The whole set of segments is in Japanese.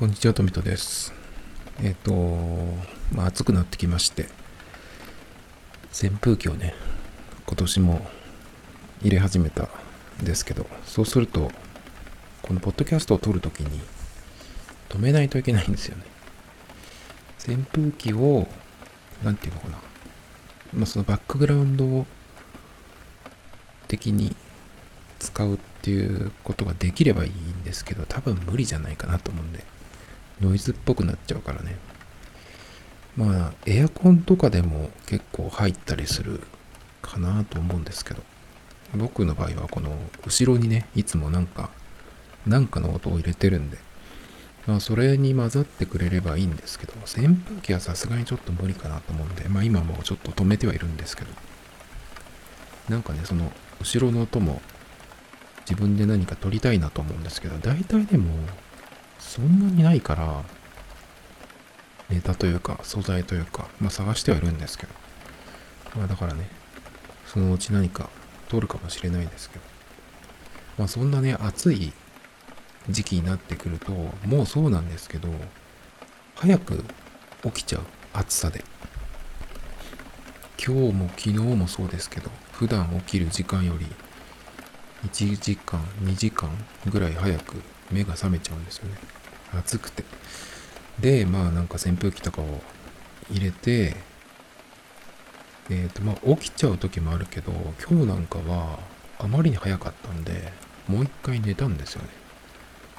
こんにちは、トミトです。えっ、ー、と、まあ、暑くなってきまして、扇風機をね、今年も入れ始めたんですけど、そうすると、このポッドキャストを撮るときに止めないといけないんですよね。扇風機を、なんていうのかな。まあ、そのバックグラウンド的に使うっていうことができればいいんですけど、多分無理じゃないかなと思うんで。ノイズっぽくなっちゃうからね。まあ、エアコンとかでも結構入ったりするかなと思うんですけど、僕の場合はこの後ろにね、いつもなんか、なんかの音を入れてるんで、まあ、それに混ざってくれればいいんですけど、扇風機はさすがにちょっと無理かなと思うんで、まあ今もちょっと止めてはいるんですけど、なんかね、その後ろの音も自分で何か撮りたいなと思うんですけど、大体でもそんなにないから、ネタというか、素材というか、まあ探してはいるんですけど。まあだからね、そのうち何か通るかもしれないですけど。まあそんなね、暑い時期になってくると、もうそうなんですけど、早く起きちゃう。暑さで。今日も昨日もそうですけど、普段起きる時間より1時間、2時間ぐらい早く目が覚めちゃうんですよね。暑くて。で、まあなんか扇風機とかを入れて、えっ、ー、とまあ起きちゃう時もあるけど、今日なんかはあまりに早かったんで、もう一回寝たんですよね。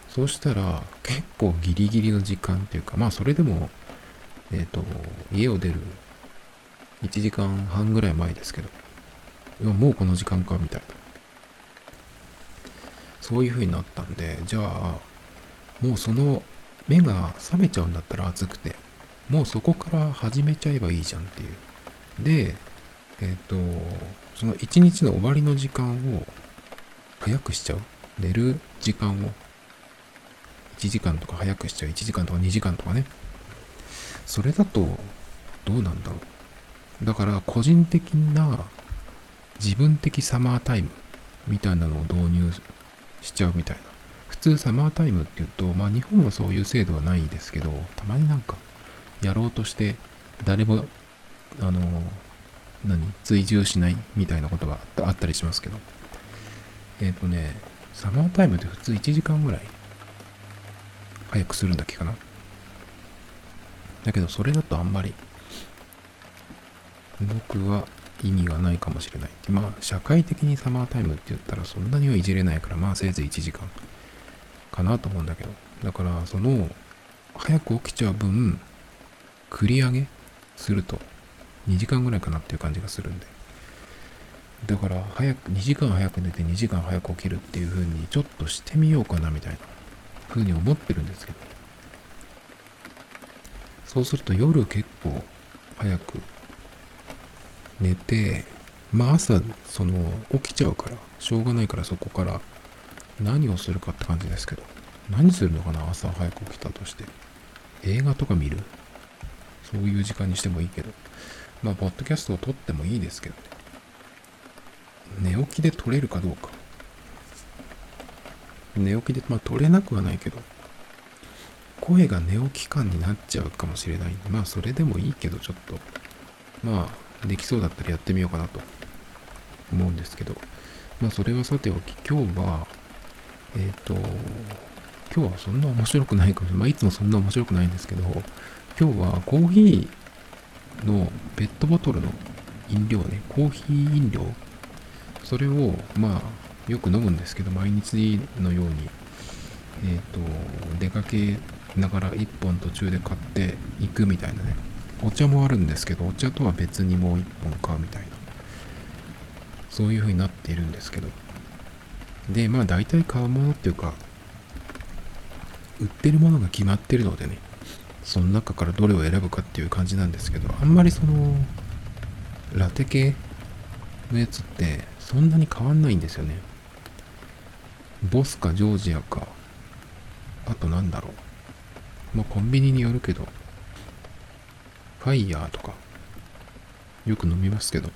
そうしたら結構ギリギリの時間っていうか、まあそれでも、えっ、ー、と、家を出る1時間半ぐらい前ですけど、もうこの時間かみたいな。そういう風になったんで、じゃあ、もうその目が覚めちゃうんだったら暑くて、もうそこから始めちゃえばいいじゃんっていう。で、えっ、ー、と、その一日の終わりの時間を早くしちゃう。寝る時間を1時間とか早くしちゃう。1時間とか2時間とかね。それだとどうなんだろう。だから個人的な自分的サマータイムみたいなのを導入しちゃうみたいな。普通サマータイムって言うと、まあ日本はそういう制度はないですけど、たまになんかやろうとして誰も、あの、何追従しないみたいなことがあったりしますけど。えっ、ー、とね、サマータイムって普通1時間ぐらい早くするんだっけかな。だけどそれだとあんまり僕は意味がないかもしれない。まあ、社会的にサマータイムって言ったらそんなにはいじれないから、まあせいぜい1時間かなと思うんだけど。だから、その、早く起きちゃう分、繰り上げすると2時間ぐらいかなっていう感じがするんで。だから、早く、2時間早く寝て2時間早く起きるっていう風にちょっとしてみようかなみたいな風に思ってるんですけど。そうすると夜結構早く寝て、まあ朝、その、起きちゃうから、しょうがないからそこから何をするかって感じですけど、何するのかな朝早く起きたとして。映画とか見る？そういう時間にしてもいいけど。まあ、ポッドキャストを撮ってもいいですけどね。寝起きで撮れるかどうか。寝起きで、まあ撮れなくはないけど、声が寝起き感になっちゃうかもしれないんで、まあそれでもいいけど、ちょっと、まあ、できそうだったらやってみようかなと思うんですけど、まあそれはさておき、今日は、えっ、ー、と、今日はそんな面白くないかもしれない。まあいつもそんな面白くないんですけど、今日はコーヒーのペットボトルの飲料ね、コーヒー飲料、それを、まあ、よく飲むんですけど、毎日のように、えっ、ー、と、出かけながら1本途中で買っていくみたいなね、お茶もあるんですけど、お茶とは別にもう一本買うみたいな。そういう風になっているんですけど。で、まあ大体買うものっていうか、売ってるものが決まってるのでね、その中からどれを選ぶかっていう感じなんですけど、あんまりその、ラテ系のやつってそんなに変わんないんですよね。ボスかジョージアか、あとなんだろう。まあコンビニによるけど、ファイヤーとか、よく飲みますけど、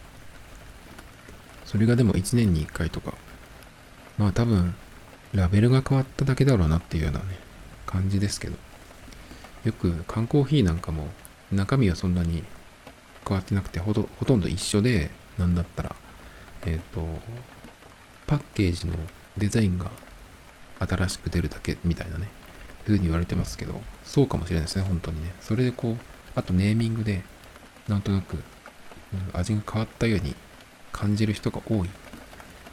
それがでも1年に1回とか、まあ多分、ラベルが変わっただけだろうなっていうようなね、感じですけど。よく缶コーヒーなんかも中身はそんなに変わってなくてほとほとんど一緒で、なんだったら、えっ、と、パッケージのデザインが新しく出るだけみたいなね、ふうに言われてますけど、そうかもしれないですね、本当にね。それでこう、あとネーミングで、なんとなく、味が変わったように感じる人が多い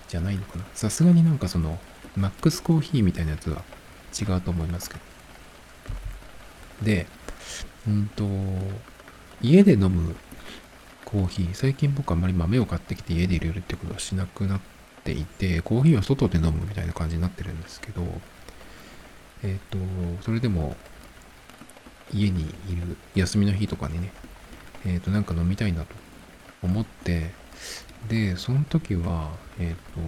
じゃないのかな。さすがになんかその、マックスコーヒーみたいなやつは違うと思いますけど。で、うんと、家で飲むコーヒー、最近僕あんまり豆を買ってきて家で入れるってことはしなくなっていて、コーヒーは外で飲むみたいな感じになってるんですけど、えっ、と、それでも家にいる休みの日とかにね、えっ、と、なんか飲みたいなと思って、で、その時は、えっ、と、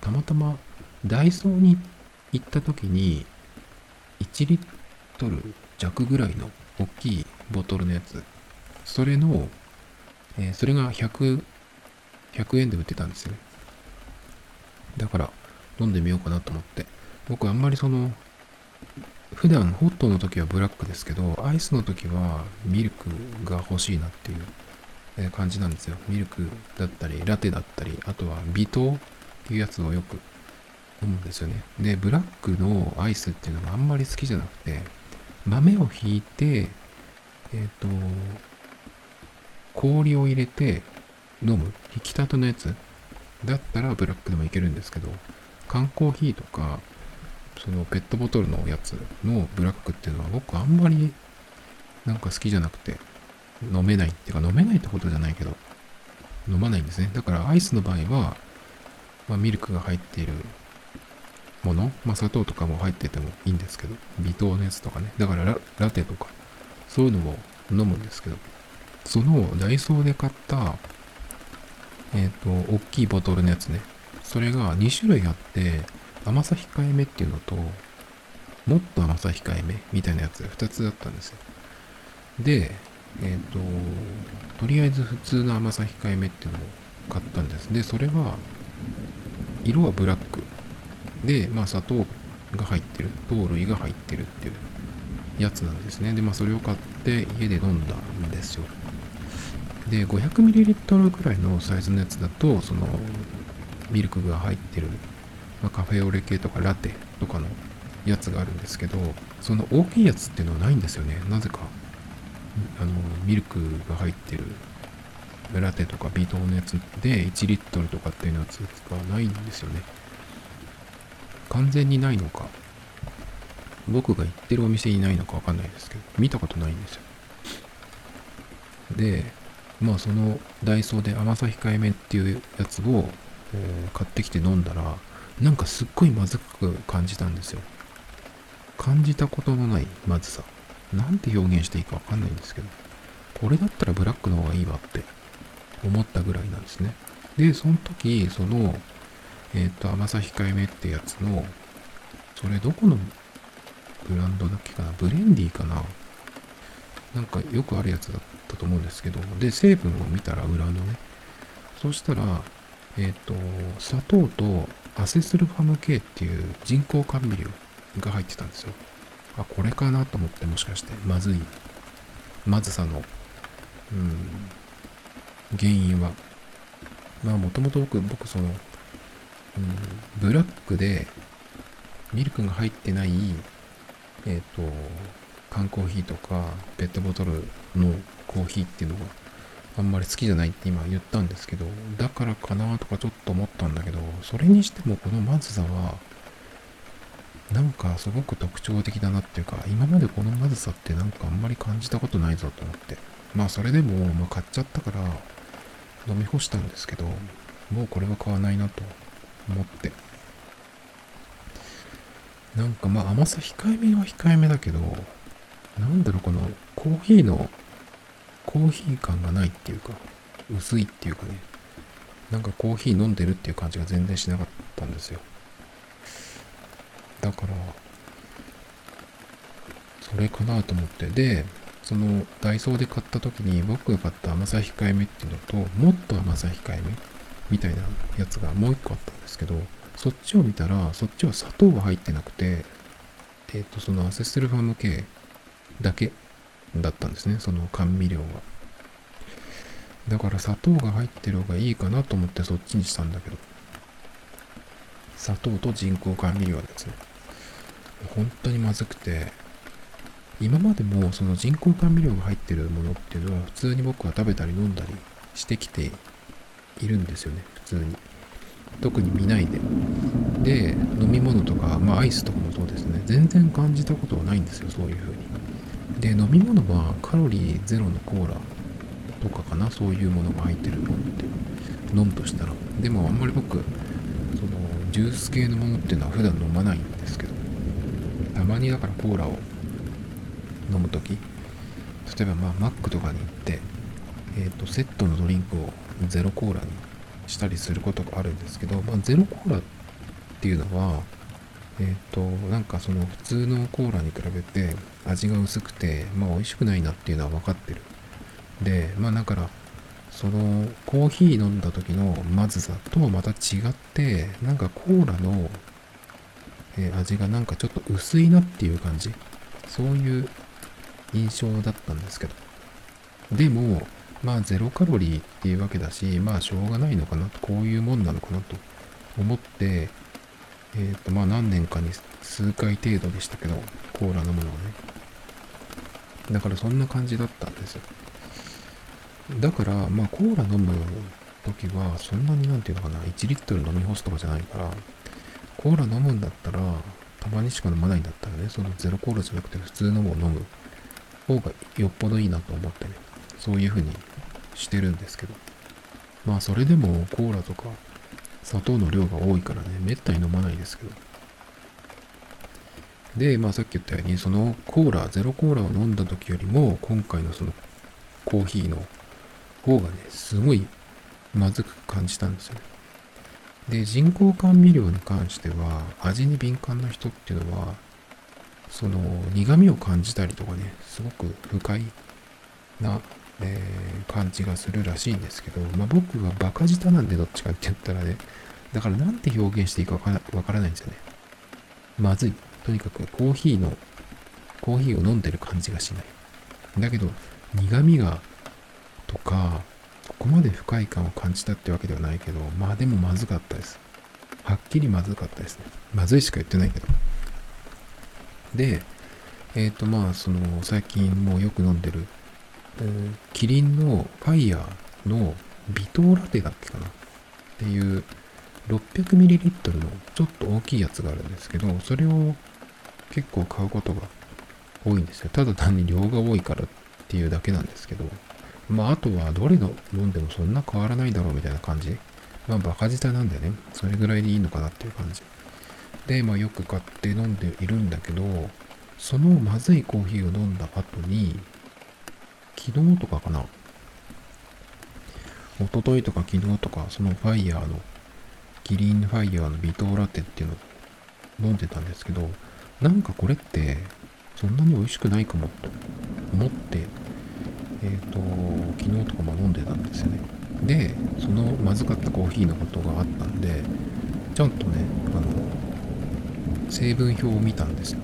たまたまダイソーに行った時に、1リットル弱ぐらいの大きいボトルのやつ、それの、えーそれが100、100円で売ってたんですよね。だから、飲んでみようかなと思って。僕あんまりその、普段ホットの時はブラックですけど、アイスの時はミルクが欲しいなっていう感じなんですよ。ミルクだったり、ラテだったり、あとは微糖っていうやつをよく飲むんですよね。で、ブラックのアイスっていうのがあんまり好きじゃなくて、豆をひいて、えっ、と、氷を入れて飲む、引き立てのやつだったらブラックでもいけるんですけど、缶コーヒーとか、そのペットボトルのやつのブラックっていうのは僕あんまりなんか好きじゃなくて、飲めないっていうか飲めないってことじゃないけど、飲まないんですね。だからアイスの場合は、まあ、ミルクが入っているもの、まあ、砂糖とかも入っててもいいんですけど、微糖のやつとかね。だからララテとか、そういうのも飲むんですけど、そのダイソーで買った、えっ、と、大きいボトルのやつね。それが2種類あって、甘さ控えめっていうのと、もっと甘さ控えめみたいなやつが2つだったんですよ。で、えっ、と、とりあえず普通の甘さ控えめっていうのを買ったんです。で、それは、色はブラック。で、まあ砂糖が入ってる。糖類が入ってるっていうやつなんですね。で、まあそれを買って家で飲んだんですよ。で、500ml ぐらいのサイズのやつだと、その、ミルクが入ってる、まあ、カフェオレ系とかラテとかのやつがあるんですけど、その大きいやつっていうのはないんですよね。なぜか。あの、ミルクが入ってるラテとかビートのやつで1リットルとかっていうやつがないんですよね。完全にないのか、僕が行ってるお店にないのかわかんないですけど、見たことないんですよ。で、まあそのダイソーで甘さ控えめっていうやつを、えー買ってきて飲んだら、なんかすっごいまずく感じたんですよ。感じたことのないまずさ。なんて表現していいかわかんないんですけど、これだったらブラックの方がいいわって思ったぐらいなんですね。で、その時、その、えっ、と、甘さ控えめってやつの、それどこのブランドだっけかな？ブレンディかな？なんかよくあるやつだったと思うんですけど、で、成分を見たら裏のね、そしたら、えっ、と、砂糖とアセスルファム系っていう人工甘味料が入ってたんですよ。あ、これかなと思ってもしかして、まずい、まずさの、うん、原因は。まあ、もともと僕、僕、その、うん、ブラックで、ミルクが入ってない、えっ、と、缶コーヒーとか、ペットボトルのコーヒーっていうのがあんまり好きじゃないって今言ったんですけど、だからかなとかちょっと思ったんだけど、それにしてもこのまずさは、なんかすごく特徴的だなっていうか、今までこのまずさってなんかあんまり感じたことないぞと思って。まあそれでも、まあ買っちゃったから飲み干したんですけど、もうこれは買わないなと思って。なんかまあ甘さ控えめは控えめだけど、なんだろうこのコーヒーのコーヒー感がないっていうか、薄いっていうかね、なんかコーヒー飲んでるっていう感じが全然しなかったんですよ。だから、それかなと思って。で、そのダイソーで買った時に僕が買った甘さ控えめっていうのと、もっと甘さ控えめみたいなやつがもう一個あったんですけど、そっちを見たら、そっちは砂糖が入ってなくて、えっ、と、そのアセスルファム系だけだったんですね、その甘味料が。だから砂糖が入ってる方がいいかなと思ってそっちにしたんだけど、砂糖と人工甘味料ですね。本当にまずくて、今までもその人工甘味料が入ってるものっていうのは普通に僕は食べたり飲んだりしてきているんですよね、普通に。特に見ないで。で、飲み物とか、まあアイスとかもそうですね、全然感じたことはないんですよ、そういう風に。で、飲み物はカロリーゼロのコーラとかかな、そういうものが入ってるのって飲むとしたら。でもあんまり僕、そのジュース系のものっていうのは普段飲まないんですけど、たまにだからコーラを飲む時例えばまあマックとかに行って、えー、とセットのドリンクをゼロコーラにしたりすることがあるんですけど、まあ、ゼロコーラっていうのはえっ、ー、となんかその普通のコーラに比べて味が薄くてまあ美味しくないなっていうのは分かってるでまあだからそのコーヒー飲んだ時のまずさとはまた違ってなんかコーラの、え味がなんかちょっと薄いなっていう感じそういう印象だったんですけど。でも、まあゼロカロリーっていうわけだし、まあしょうがないのかなと、こういうもんなのかなと思って、えっ、ー、とまあ何年かに数回程度でしたけど、コーラ飲むのはね。だからそんな感じだったんですよ。だから、まあコーラ飲む時は、そんなになんていうのかな、1リットル飲み干すとかじゃないから、コーラ飲むんだったら、たまにしか飲まないんだったらね、そのゼロコーラじゃなくて普通のを飲む方がよっぽどいいなと思ってね、そういう風にしてるんですけど。まあそれでもコーラとか砂糖の量が多いからね、めったに飲まないですけど。で、まあさっき言ったように、そのコーラ、ゼロコーラを飲んだ時よりも、今回のそのコーヒーの方がね、すごいまずく感じたんですよね。で、人工甘味料に関しては、味に敏感な人っていうのは、その苦味を感じたりとかね、すごく不快な、えー、感じがするらしいんですけど、まあ、僕はバカ舌なんでどっちかって言ったらね、だからなんて表現していいかわからないんですよね。まずい。とにかくコーヒーの、コーヒーを飲んでる感じがしない。だけど、苦味が、とか、そこまで不快感を感じたってわけではないけど、まあでもまずかったです。はっきりまずかったですね。まずいしか言ってないけど。で、えっ、ー、とまあその最近もうよく飲んでる、キリンのファイヤーの微糖ラテだっけかなっていう 600ml のちょっと大きいやつがあるんですけど、それを結構買うことが多いんですよ。ただ単に量が多いからっていうだけなんですけど、まあ、あとはどれの飲んでもそんな変わらないだろうみたいな感じ。まあ、バカ舌なんでね、それぐらいでいいのかなっていう感じ。で、まあ、よく買って飲んでいるんだけど、そのまずいコーヒーを飲んだ後に、昨日とかかな。一昨日とか昨日とか、そのファイヤーの、キリンファイヤーの微糖ラテっていうのを飲んでたんですけど、なんかこれって、そんなに美味しくないかもと思ってえっ、ー、と、昨日とかも飲んでたんですよね。で、そのまずかったコーヒーのことがあったんで、ちゃんとね、あの、成分表を見たんですよ。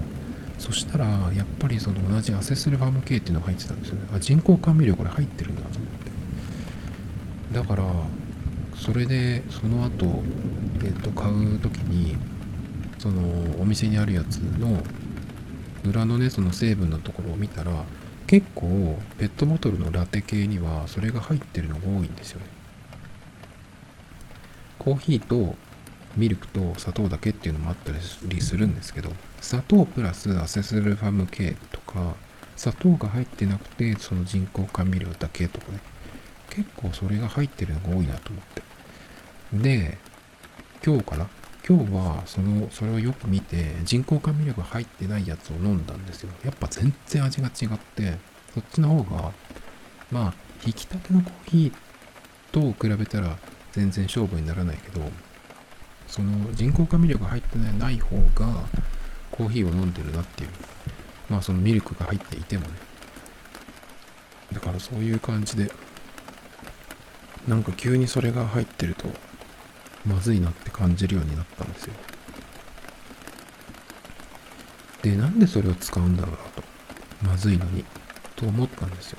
そしたら、やっぱりその同じアセスルファム系っていうのが入ってたんですよね。あ、人工甘味料これ入ってるんだと思って。だから、それで、その後、えっ、ー、と、買う時に、その、お店にあるやつの、裏のね、その成分のところを見たら、結構ペットボトルのラテ系にはそれが入ってるのが多いんですよね。コーヒーとミルクと砂糖だけっていうのもあったりするんですけど砂糖プラスアセスルファム系とか砂糖が入ってなくてその人工甘味料だけとかね。結構それが入ってるのが多いなと思って。で今日かな今日はそのそれをよく見て人工甘味料が入ってないやつを飲んだんですよ。やっぱ全然味が違ってそっちの方がまあ引き立てのコーヒーと比べたら全然勝負にならないけどその人工甘味料が入ってない方がコーヒーを飲んでるなっていう。まあそのミルクが入っていてもね。だからそういう感じでなんか急にそれが入ってるとまずいなって感じるようになったんですよ。で、なんでそれを使うんだろうなと。まずいのに。と思ったんですよ。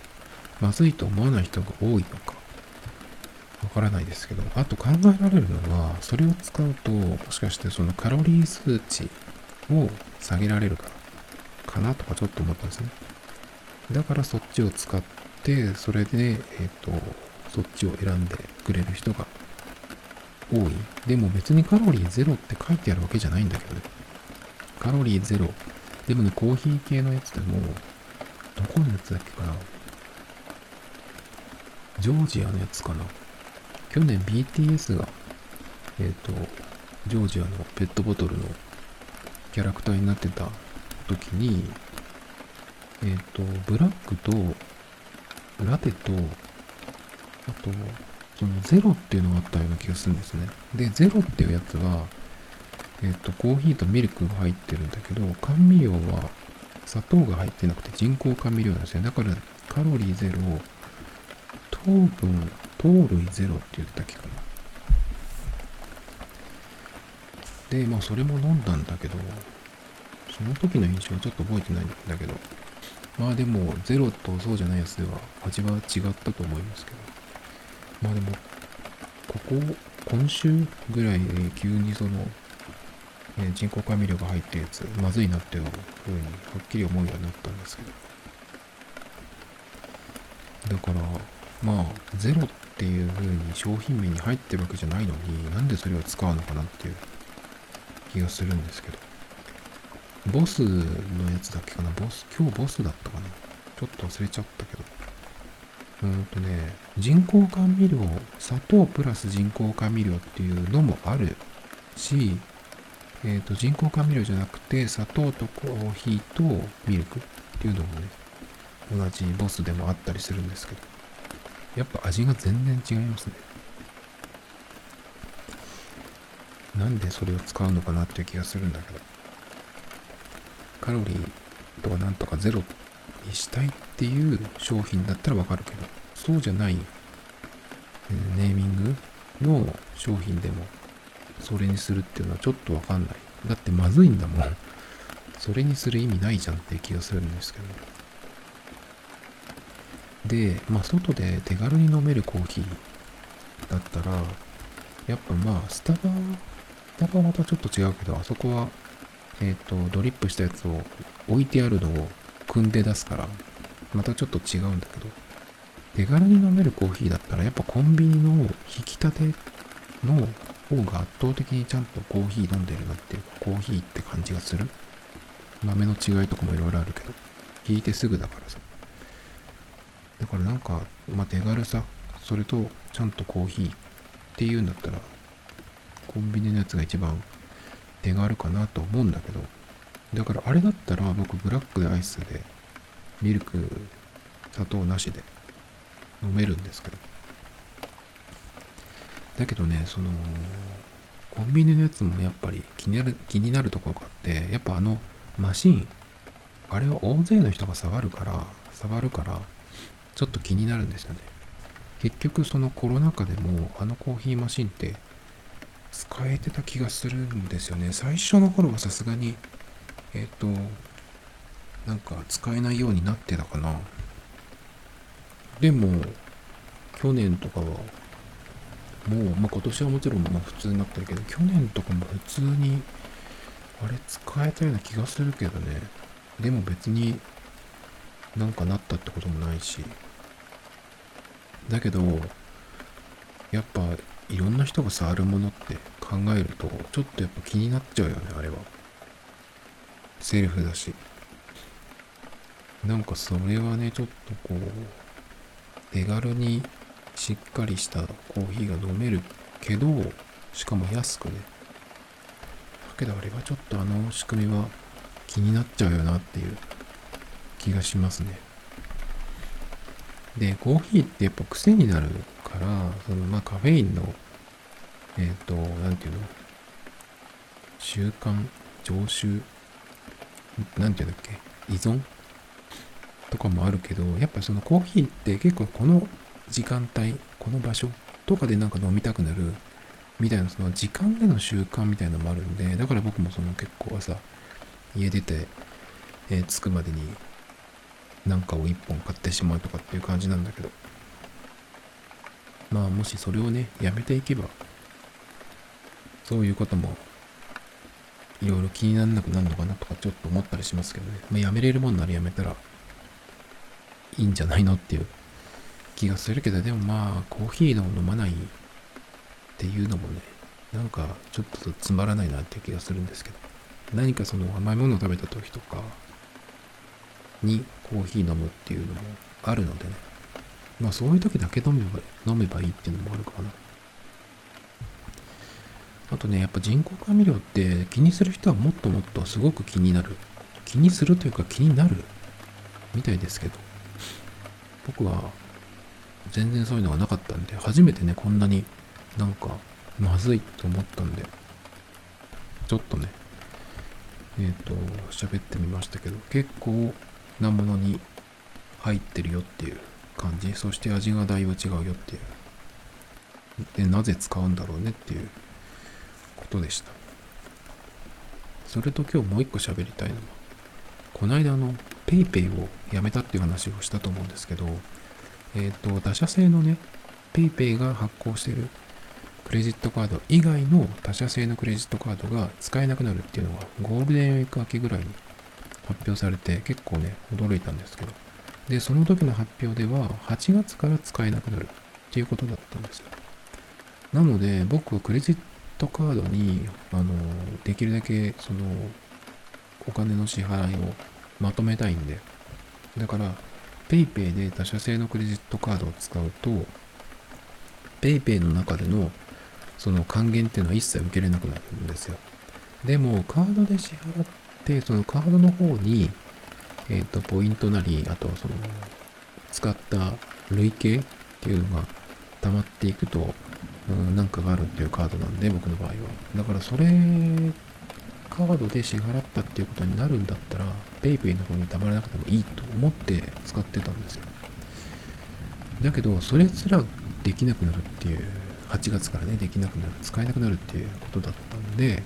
まずいと思わない人が多いのか。わからないですけど、あと考えられるのは、それを使うと、もしかしてそのカロリー数値を下げられるからかなとかちょっと思ったんですね。だからそっちを使って、それで、えっ、ー、と、そっちを選んでくれる人が多い。でも別にカロリーゼロって書いてあるわけじゃないんだけどね。カロリーゼロ。でもね、コーヒー系のやつでも、どこのやつだっけかな。ジョージアのやつかな。去年 BTS が、えっ、ー、と、ジョージアのペットボトルのキャラクターになってた時に、えっ、ー、と、ブラックと、ラテと、あと、そのゼロっていうのがあったような気がするんですね。で、ゼロっていうやつは、えっ、と、コーヒーとミルクが入ってるんだけど、甘味料は砂糖が入ってなくて人工甘味料なんですね。だから、カロリーゼロ、糖分、糖類ゼロって言ったっけかな。で、まあそれも飲んだんだけど、その時の印象はちょっと覚えてないんだけど、まあでも、ゼロとそうじゃないやつでは味は違ったと思いますけど。まあでも、ここ、今週ぐらいで急にその、え、人工甘味料が入ってるやつ、まずいなっていうふうにはっきり思うようになったんですけど。だから、まあ、ゼロっていう風に商品名に入ってるわけじゃないのに、なんでそれを使うのかなっていう気がするんですけど。ボスのやつだっけかな？ボス、今日ボスだったかな？ちょっと忘れちゃったけど。うんとね、人工甘味料、砂糖プラス人工甘味料っていうのもあるし、えっ、ー、と、人工甘味料じゃなくて、砂糖とコーヒーとミルクっていうのもね、同じボスでもあったりするんですけど。やっぱ味が全然違いますね。なんでそれを使うのかなっていう気がするんだけど。カロリーとかなんとかゼロってにしたいっていう商品だったらわかるけど、そうじゃない、ネーミングの商品でもそれにするっていうのはちょっとわかんない。だってまずいんだもん。それにする意味ないじゃんって気がするんですけど。で、まあ、外で手軽に飲めるコーヒーだったら、やっぱまあ、スタバ、スタバはまたちょっと違うけど、あそこは、えっ、ー、と、ドリップしたやつを置いてあるのを組んで出すから、またちょっと違うんだけど、手軽に飲めるコーヒーだったら、やっぱコンビニの引き立ての方が圧倒的にちゃんとコーヒー飲んでるなっていうか、コーヒーって感じがする。豆の違いとかもいろいろあるけど、引いてすぐだからさ。だからなんか、まあ、手軽さ、それとちゃんとコーヒーっていうんだったら、コンビニのやつが一番手軽かなと思うんだけど、だからあれだったら僕ブラックでアイスでミルク、砂糖なしで飲めるんですけど。だけどね、その、コンビニのやつもやっぱり気になる、気になるところがあって、やっぱあのマシン、あれは大勢の人が触るから、触るから、ちょっと気になるんですよね。結局そのコロナ禍でもあのコーヒーマシンって使えてた気がするんですよね。最初の頃はさすがに、えっ、ー、と、なんか使えないようになってたかな。でも、去年とかは、もう、まあ、今年はもちろんまあ普通になってるけど、去年とかも普通に、あれ使えたような気がするけどね。でも別になんかなったってこともないし。だけど、やっぱいろんな人が触るものって考えると、ちょっとやっぱ気になっちゃうよね、あれは。セルフだし。なんかそれはね、ちょっとこう、手軽にしっかりしたコーヒーが飲めるけど、しかも安くね。だけどあれはちょっとあの仕組みは気になっちゃうよなっていう気がしますね。で、コーヒーってやっぱ癖になるから、そのまあカフェインの、えっ、ー、と、なんていうの、習慣、常習、なんていうんだっけ、依存？とかもあるけど、やっぱそのコーヒーって結構この時間帯、この場所とかでなんか飲みたくなるみたいなその時間での習慣みたいなのもあるんで、だから僕もその結構朝家出てえー、着くまでに何かを1本買ってしまうとかっていう感じなんだけど。まあもしそれをねやめていけばそういうこともいろいろ気にならなくなるのかなとかちょっと思ったりしますけどね、まあ、やめれるもんならやめたらいいんじゃないのっていう気がするけどでもまあコーヒーの飲まないっていうのもねなんかちょっとつまらないなっていう気がするんですけど。何かその甘いものを食べた時とかにコーヒー飲むっていうのもあるのでね。まあそういう時だけ飲めば飲めばいいっていうのもあるかな。とねやっぱ人工甘味料って気にする人はもっともっとすごく気になる。気にするというか気になる。みたいですけど。僕は全然そういうのがなかったんで初めてねこんなになんかまずいと思ったんでちょっとねえっ、ー、と喋ってみましたけど結構なものに入ってるよっていう感じ。そして味がだいぶ違うよっていう。でなぜ使うんだろうねっていうことでしたそれと今日もう一個喋りたいのはこの間あの PayPay をやめたっていう話をしたと思うんですけどえっ、ー、と打者製のね PayPay が発行してるクレジットカード以外の他社製のクレジットカードが使えなくなるっていうのがゴールデンウィーク明けぐらいに発表されて結構ね、驚いたんですけど。で、その時の発表では8月から使えなくなるっていうことだったんですよ。なので僕はクレジットトカードに、あの、できるだけそのお金の支払いをまとめたいんで、だから PayPay で他社製のクレジットカードを使うと PayPay の中でのその還元っていうのは一切受けれなくなるんですよ。でも、カードで支払って、そのカードの方に、えっ、ー、と、ポイントなり、あとはその、使った累計っていうのが溜まっていくと、うん、なんかがあるっていうカードなんで、僕の場合は。だから、それ、カードで支払ったっていうことになるんだったら、PayPay の方に溜まらなくてもいいと思って使ってたんですよ。だけど、それすらできなくなるっていう8月からね、できなくなる、使えなくなるっていうことだったんで、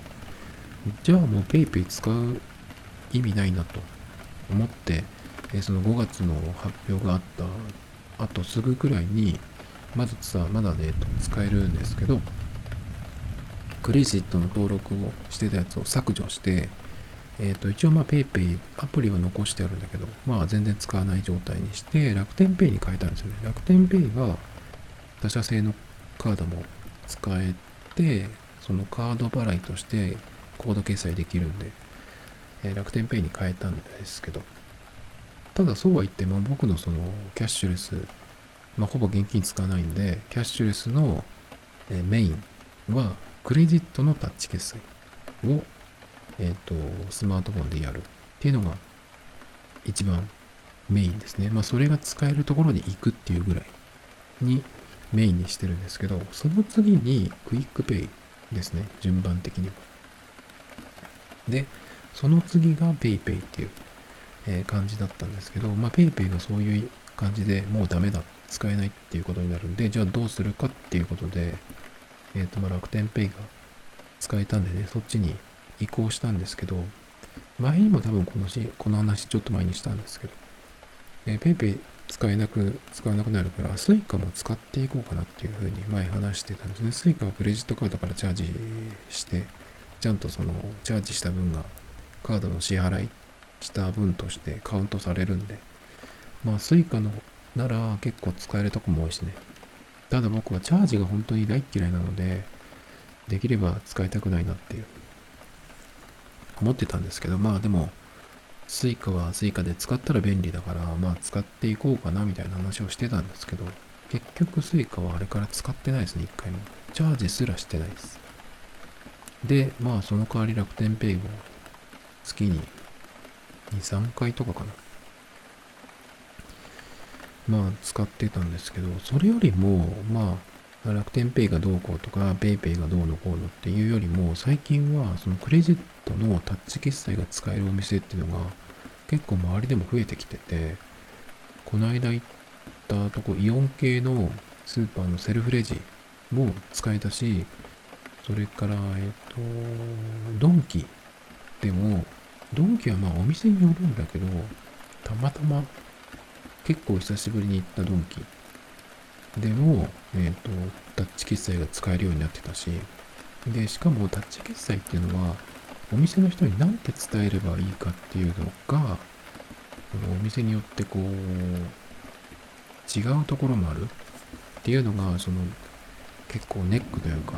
じゃあもう PayPay 使う意味ないなと思って、その5月の発表があったあとすぐくらいに、まずさ、まだね、使えるんですけど、クレジットの登録をしてたやつを削除して、えっ、ー、と、一応まあ PayPay アプリは残してあるんだけど、まあ全然使わない状態にして、楽天 Pay に変えたんですよね。楽天 Pay は他社製のカードも使えて、そのカード払いとしてコード決済できるんで、えー、楽天ペイに変えたんですけど、ただそうは言っても僕のそのキャッシュレス、まあ、ほぼ現金使わないんで、キャッシュレスの、えメインはクレジットのタッチ決済を、えっ、ー、と、スマートフォンでやるっていうのが一番メインですね。まあそれが使えるところに行くっていうぐらいにメインにしてるんですけど、その次に QUICPay ですね、順番的には。で、その次が PayPay っていう、感じだったんですけど、まあ PayPay がそういう感じでもうダメだっ、使えないっていうことになるんで、じゃあどうするかっていうことで、えっ、ー、と、まあ楽天 Pay が使えたんでね、そっちに移行したんですけど、前にも多分このし、この話ちょっと前にしたんですけど、えー、PayPay 使えなく、使わなくなるから、Suica も使っていこうかなっていうふうに前話してたんですね。Suica はクレジットカードからチャージして、ちゃんとそのチャージした分がカードの支払いした分としてカウントされるんで、まあ Suica のなら結構使えるとこも多いしね。ただ僕はチャージが本当に大嫌いなので、できれば使いたくないなっていう、思ってたんですけど、まあでも、スイカはスイカで使ったら便利だから、まあ使っていこうかなみたいな話をしてたんですけど、結局スイカはあれから使ってないですね、一回も。チャージすらしてないです。で、まあその代わり楽天ペイを月に2、3回とかかな。まあ使ってたんですけど、それよりも、まあ楽天ペイがどうこうとか、ペイペイがどうのこうのっていうよりも、最近はそのクレジットのタッチ決済が使えるお店っていうのが結構周りでも増えてきてて、この間行ったとこ、イオン系のスーパーのセルフレジも使えたし、それから、えっ、と、ドンキでも、ドンキはまあお店によるんだけど、たまたま結構久しぶりに行ったドンキ。でも、えっ、と、タッチ決済が使えるようになってたし、で、しかもタッチ決済っていうのは、お店の人に何て伝えればいいかっていうのが、このお店によってこう、違うところもある。っていうのが、その、結構ネックというか、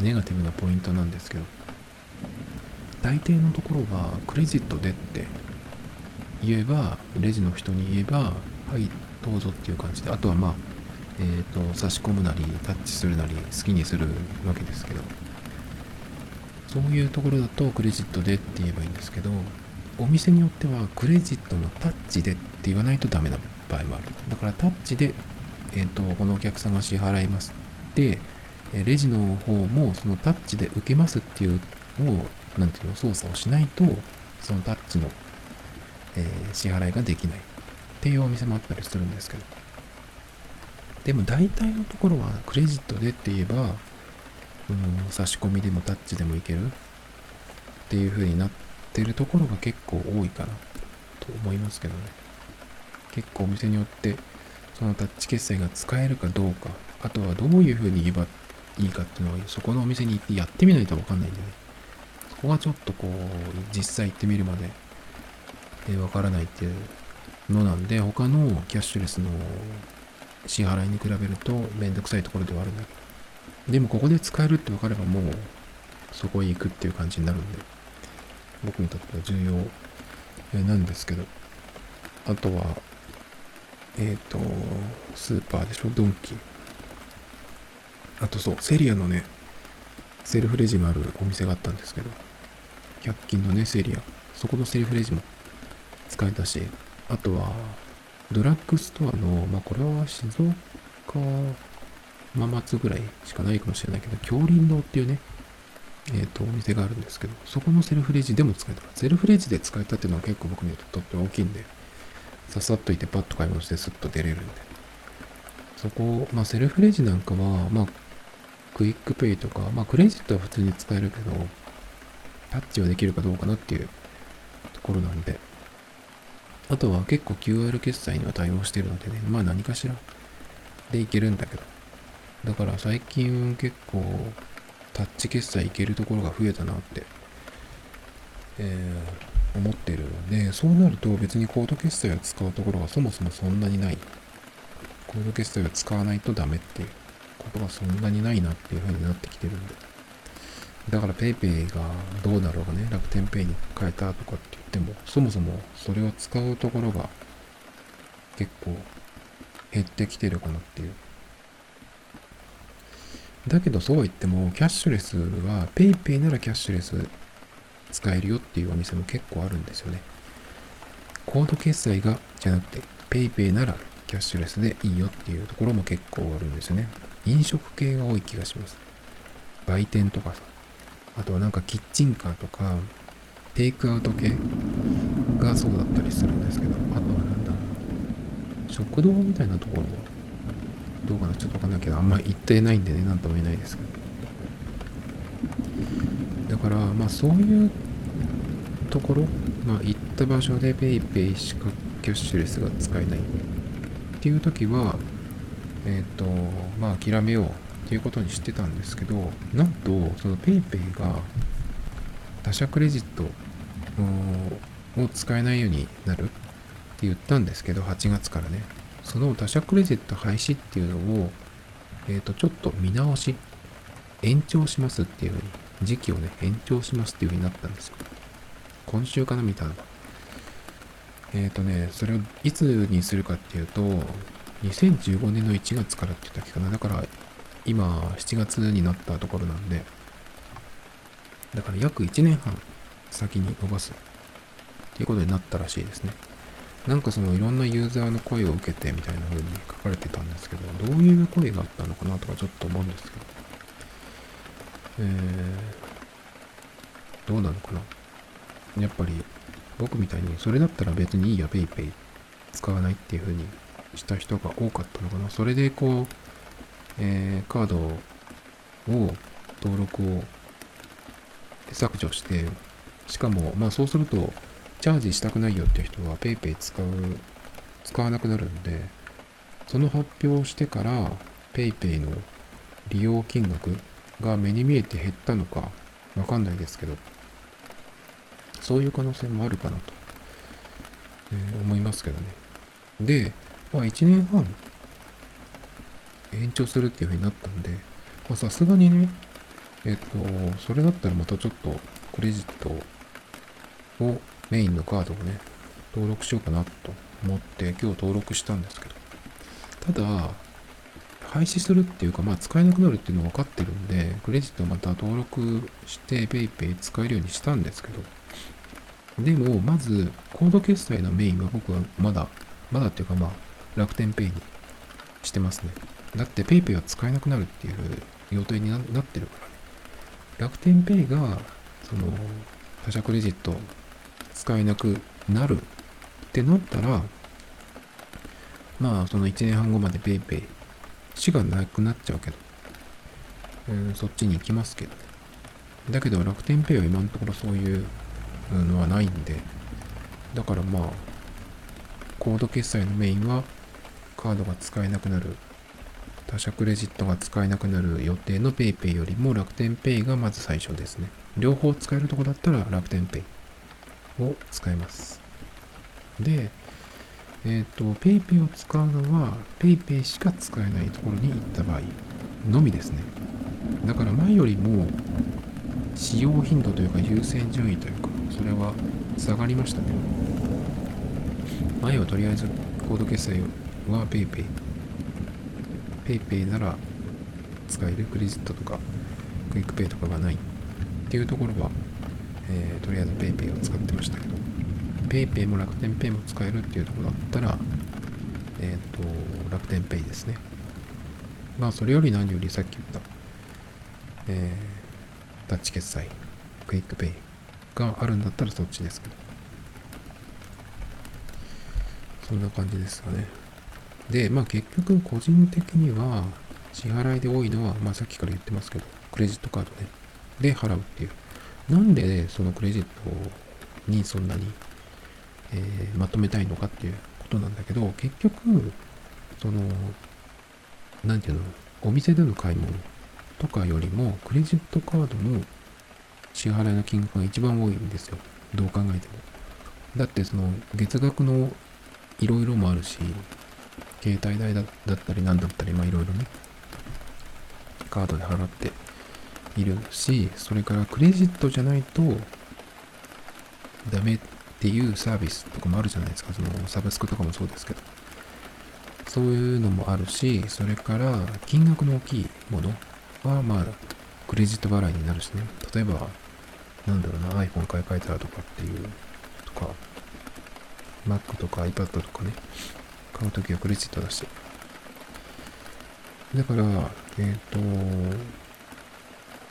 ネガティブなポイントなんですけど、大抵のところはクレジットでって言えば、レジの人に言えば、はい、どうぞっていう感じで、あとはまあ、えっ、ー、と、差し込むなり、タッチするなり、好きにするわけですけど、そういうところだとクレジットでって言えばいいんですけど、お店によってはクレジットのタッチでって言わないとダメな場合もある。だからタッチで、えっ、ー、と、このお客さんが支払います。で、レジの方もそのタッチで受けますっていうのを、なんていうの、操作をしないと、そのタッチの、えー、支払いができないっていうお店もあったりするんですけど。でも大体のところはクレジットでって言えば、うん、差し込みでもタッチでもいけるっていう風になってるところが結構多いかなと思いますけどね。結構お店によってそのタッチ決済が使えるかどうか、あとはどういう風に言えばいいかっていうのはそこのお店に行ってやってみないとわかんないんでね。そこがちょっとこう、実際行ってみるまでわからないっていうのなんで、他のキャッシュレスの支払いに比べるとめんどくさいところではあるんだけど。でもここで使えるって分かればもうそこへ行くっていう感じになるんで、僕にとっては重要なんですけど、あとは、えっ、ー、と、スーパーでしょ、ドンキ。あとそう、セリアのね、セルフレジもあるお店があったんですけど、100均のね、セリア。そこのセルフレジも使えたし、あとは、ドラッグストアの、まあ、これは静岡、浜松ぐらいしかないかもしれないけど、杏林堂っていうね、えっ、ー、と、お店があるんですけど、そこのセルフレジでも使えた。セルフレジで使えたっていうのは結構僕にとって大きいんで、ささっといてパッと買い物してスッと出れるんで。そこ、まあ、セルフレジなんかは、まあ、クイックペイとか、まあ、クレジットは普通に使えるけど、タッチはできるかどうかなっていうところなんで、あとは結構 QR 決済には対応してるのでね、まあ何かしらでいけるんだけど。だから最近結構タッチ決済いけるところが増えたなって、えー、思ってるので、そうなると別にコード決済を使うところがそもそもそんなにない。コード決済を使わないとダメっていうことがそんなにないなっていう風になってきてるんで。だから PayPay がどうだろうがね、楽天ペイに変えたとかって言っても、そもそもそれを使うところが結構減ってきてるかなっていう。だけどそうは言っても、キャッシュレスは PayPay ならキャッシュレス使えるよっていうお店も結構あるんですよね。コード決済がじゃなくて PayPay ならキャッシュレスでいいよっていうところも結構あるんですよね。飲食系が多い気がします。売店とかさ、あとはなんかキッチンカーとか、テイクアウト系がそうだったりするんですけど、あとはなんだろう。食堂みたいなところは、どうかな？ちょっとわかんないけど、あんまり行ってないんでね、なんとも言えないですけど。だから、まあそういうところ、まあ行った場所で PayPay しかキャッシュレスが使えないっていう時は、えっ、ー、と、まあ諦めようっていうことにしてたんですけど、なんと、その PayPay が他社クレジットを使えないようになるって言ったんですけど、8月からね。その他社クレジット廃止っていうのを、えっ、ー、と、ちょっと見直し、延長しますっていうふうに、時期をね、延長しますっていうふうになったんですよ。今週かな見たのが。えっ、ー、とね、それをいつにするかっていうと、2015年の1月からって言ったっけかな。だから、今7月になったところなんで、だから約1年半先に伸ばすっていうことになったらしいですね。なんかそのいろんなユーザーの声を受けてみたいな風に書かれてたんですけど、どういう声があったのかなとかちょっと思うんですけど、えー、どうなのかな。やっぱり僕みたいにそれだったら別にいいや PayPay 使わないっていう風にした人が多かったのかな。それでこうえー、カードを登録を削除して、しかも、まあそうすると、チャージしたくないよっていう人は PayPay 使う、使わなくなるんで、その発表をしてから PayPay の利用金額が目に見えて減ったのかわかんないですけど、そういう可能性もあるかなと、えー思いますけどね。で、まあ1年半延長するっていう風になったんで、まあさすがにね、えっ、と、それだったらまたちょっとクレジットをメインのカードをね、登録しようかなと思って今日登録したんですけど、ただ、廃止するっていうか、まあ使えなくなるっていうのは分かってるんで、クレジットをまた登録して PayPay 使えるようにしたんですけど、でも、まず、コード決済のメインは僕はまだ、まだっていうかまあ、楽天ペイにしてますね。だって PayPay は使えなくなるっていう予定にななってるからね。楽天ペイが、その、他社クレジット使えなくなるってなったら、まあ、その1年半後まで PayPay しがなくなっちゃうけど、うん、そっちに行きますけどね。だけど楽天ペイは今のところそういうのはないんで、だからまあ、コード決済のメインはカードが使えなくなる、他社クレジットが使えなくなる予定の PayPay よりも楽天ペイがまず最初ですね。両方使えるとこだったら楽天ペイを使えます。で、えっ、と、PayPay を使うのは PayPay しか使えないところに行った場合のみですね。だから前よりも使用頻度というか優先順位というか、それは下がりましたね。前はとりあえずコード決済は PayPay。PayPay なら使えるクレジットとかクイックペイとかがないっていうところは、えーとりあえず PayPay を使ってましたけど、PayPay も楽天ペイも使えるっていうところだったら、えっ、と、楽天ペイですね。まあ、それより何よりさっき言った、えータッチ決済、クイックペイがあるんだったらそっちですけど。そんな感じですよね。で、まあ結局個人的には支払いで多いのは、まあさっきから言ってますけど、クレジットカードね。で払うっていう。なんでそのクレジットにそんなに、えーまとめたいのかっていうことなんだけど、結局、その、なんていうの、お店での買い物とかよりも、クレジットカードの支払いの金額が一番多いんですよ。どう考えても。だってその月額のいろいろもあるし、携帯代だったり何だったり、まあいろいろね、カードで払っているし、それからクレジットじゃないとダメっていうサービスとかもあるじゃないですか。そのサブスクとかもそうですけど。そういうのもあるし、それから金額の大きいものは、まあ、クレジット払いになるしね。例えば、なんだろうな、iPhone 買い替えたらとかっていう、とか、Mac とか iPad とかね、買うときはクレジットだして。だから、えっ、と、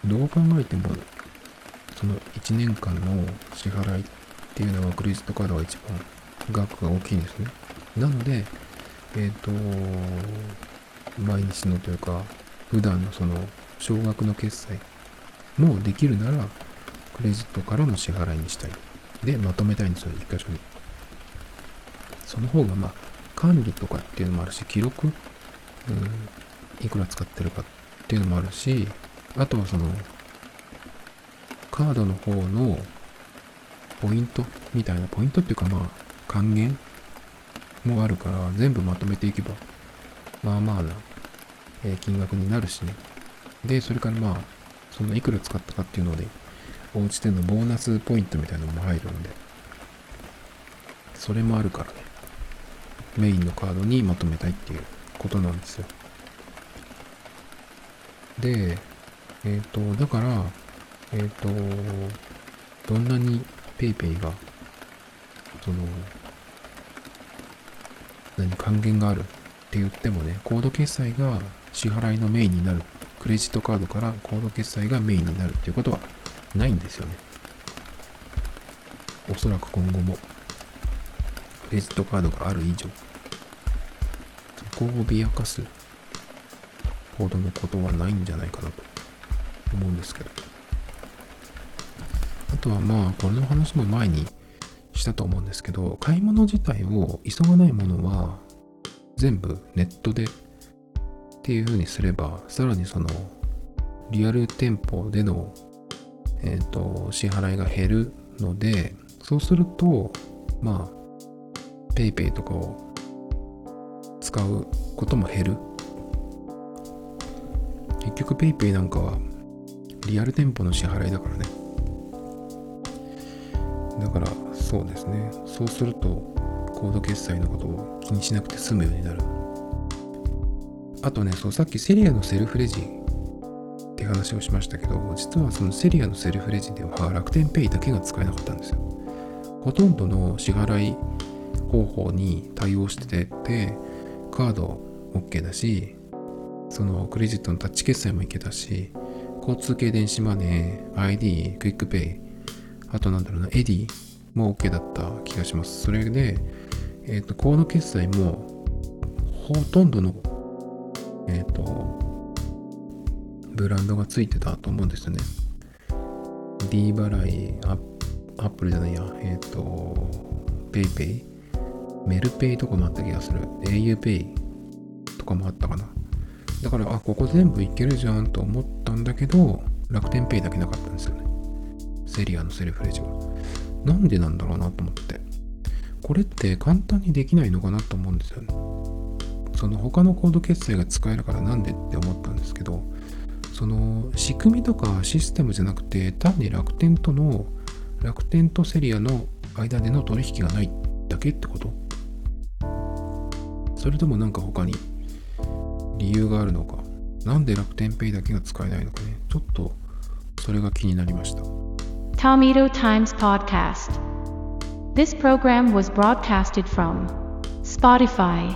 どう考えても、その1年間の支払いっていうのはクレジットカードが一番額が大きいんですね。なので、えっ、と、毎日のというか、普段のその少額の決済もできるなら、クレジットからの支払いにしたい。で、まとめたいんですよ、一箇所に。その方が、まあ、管理とかっていうのもあるし、記録、うん、いくら使ってるかっていうのもあるし、あとはその、カードの方のポイントみたいな、ポイントっていうかまあ、還元もあるから、全部まとめていけば、まあまあな、えー金額になるしね。で、それからまあ、そのいくら使ったかっていうので、お家でのボーナスポイントみたいなのも入るんで、それもあるからね。メインのカードにまとめたいっていうことなんですよ。で、えっ、と、だから、えっ、と、どんなに PayPay が、その、何、還元があるって言ってもね、コード決済が支払いのメインになる。クレジットカードからコード決済がメインになるっていうことはないんですよね。おそらく今後も、レジットカードがある以上、そこを脅かすほどのことはないんじゃないかなと思うんですけど。あとはまあこれの話も前にしたと思うんですけど買い物自体を急がないものは全部ネットでっていう風にすればさらにそのリアル店舗での、えーと、支払いが減るのでそうするとまあ PayPay とかを使うことも減る。結局 PayPay なんかはリアル店舗の支払いだからね。だからそうですね。そうするとコード決済のことを気にしなくて済むようになる。あとねそうさっきセリアのセルフレジって話をしましたけど実はそのセリアのセルフレジでは楽天ペイだけが使えなかったんですよ。ほとんどの支払い方法に対応しててカード OK だしそのクレジットのタッチ決済もいけたし交通系電子マネー ID クイックペイあとなんだろうな、エディも OK だった気がします。それで、えっ、ー、と、コード決済も、ほとんどの、えっ、ー、と、ブランドがついてたと思うんですよね。D 払い、アップルじゃないや、えっ、ー、と、PayPay、メルペイとかもあった気がする。 au PAY とかもあったかな。だから、あ、ここ全部いけるじゃんと思ったんだけど、楽天ペイだけなかったんですよね。セリアのセルフレジは。なんでなんだろうなと思って。これって簡単にできないのかなと思うんですよね。その他のコード決済が使えるからなんでって思ったんですけど、その仕組みとかシステムじゃなくて、単に楽天との、楽天とセリアの間での取引がないだけってこと？それともなんか他に理由があるのか。なんで楽天ペイだけが使えないのかね。ちょっとそれが気になりました。Tomito Times Podcast. This program was broadcasted from Spotify.